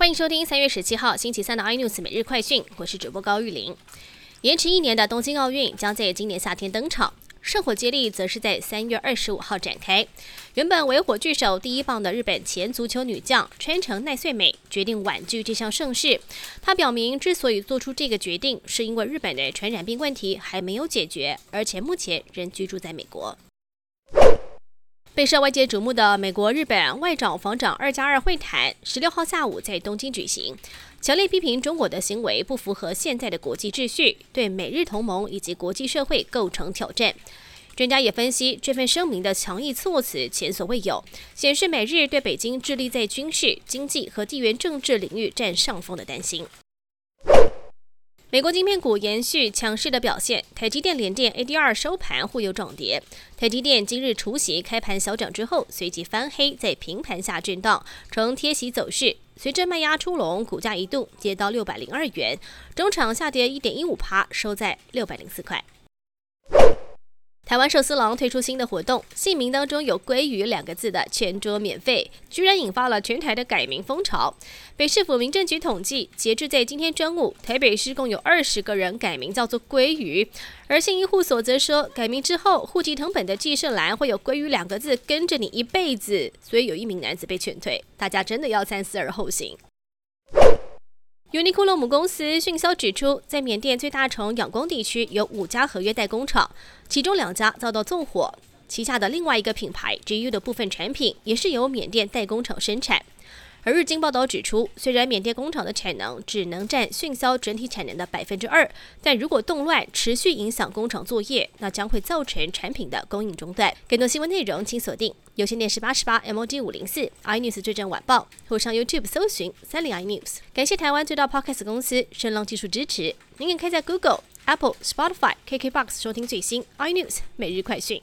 欢迎收听三月十七号星期三的 iNews 每日快讯，我是主播高玉玲。延迟一年的东京奥运将在今年夏天登场，圣火接力则是在三月二十五号展开。原本为火炬手第一棒的日本前足球女将川城奈穗美决定婉拒这项盛事。她表明，之所以做出这个决定，是因为日本的传染病问题还没有解决，而且目前仍居住在美国。备受外界瞩目的美国日本外长防长二加二会谈，十六号下午在东京举行，强烈批评中国的行为不符合现在的国际秩序，对美日同盟以及国际社会构成挑战。专家也分析，这份声明的强硬措辞前所未有，显示美日对北京致力在军事、经济和地缘政治领域占上风的担心。美国晶片股延续强势的表现，台积电、联电 ADR 收盘互有涨跌。台积电今日除息开盘小涨之后，随即翻黑，在平盘下震荡，呈贴息走势。随着卖压出笼，股价一度跌到六百零二元，中场下跌一点一五趴，收在六百零四块。台湾寿司郎推出新的活动，姓名当中有“鲑鱼”两个字的全桌免费，居然引发了全台的改名风潮。北市府民政局统计，截至在今天中午，台北市共有二十个人改名叫做“鲑鱼”，而信义户所则说，改名之后，户籍成本的记事栏会有“鲑鱼”两个字跟着你一辈子，所以有一名男子被劝退。大家真的要三思而后行。尤尼库洛姆公司迅销指出，在缅甸最大城仰光地区有五家合约代工厂，其中两家遭到纵火，旗下的另外一个品牌 GU 的部分产品也是由缅甸代工厂生产。而日经报道指出，虽然缅甸工厂的产能只能占迅销整体产能的百分之二，但如果动乱持续影响工厂作业，那将会造成产品的供应中断。更多新闻内容，请锁定有线电视八十八 MOD 五零四 iNews 最正晚报，或上 YouTube 搜寻三零 iNews。感谢台湾最大 Podcast 公司声浪技术支持。您可以在 Google、Apple、Spotify、KKBox 收听最新 iNews 每日快讯。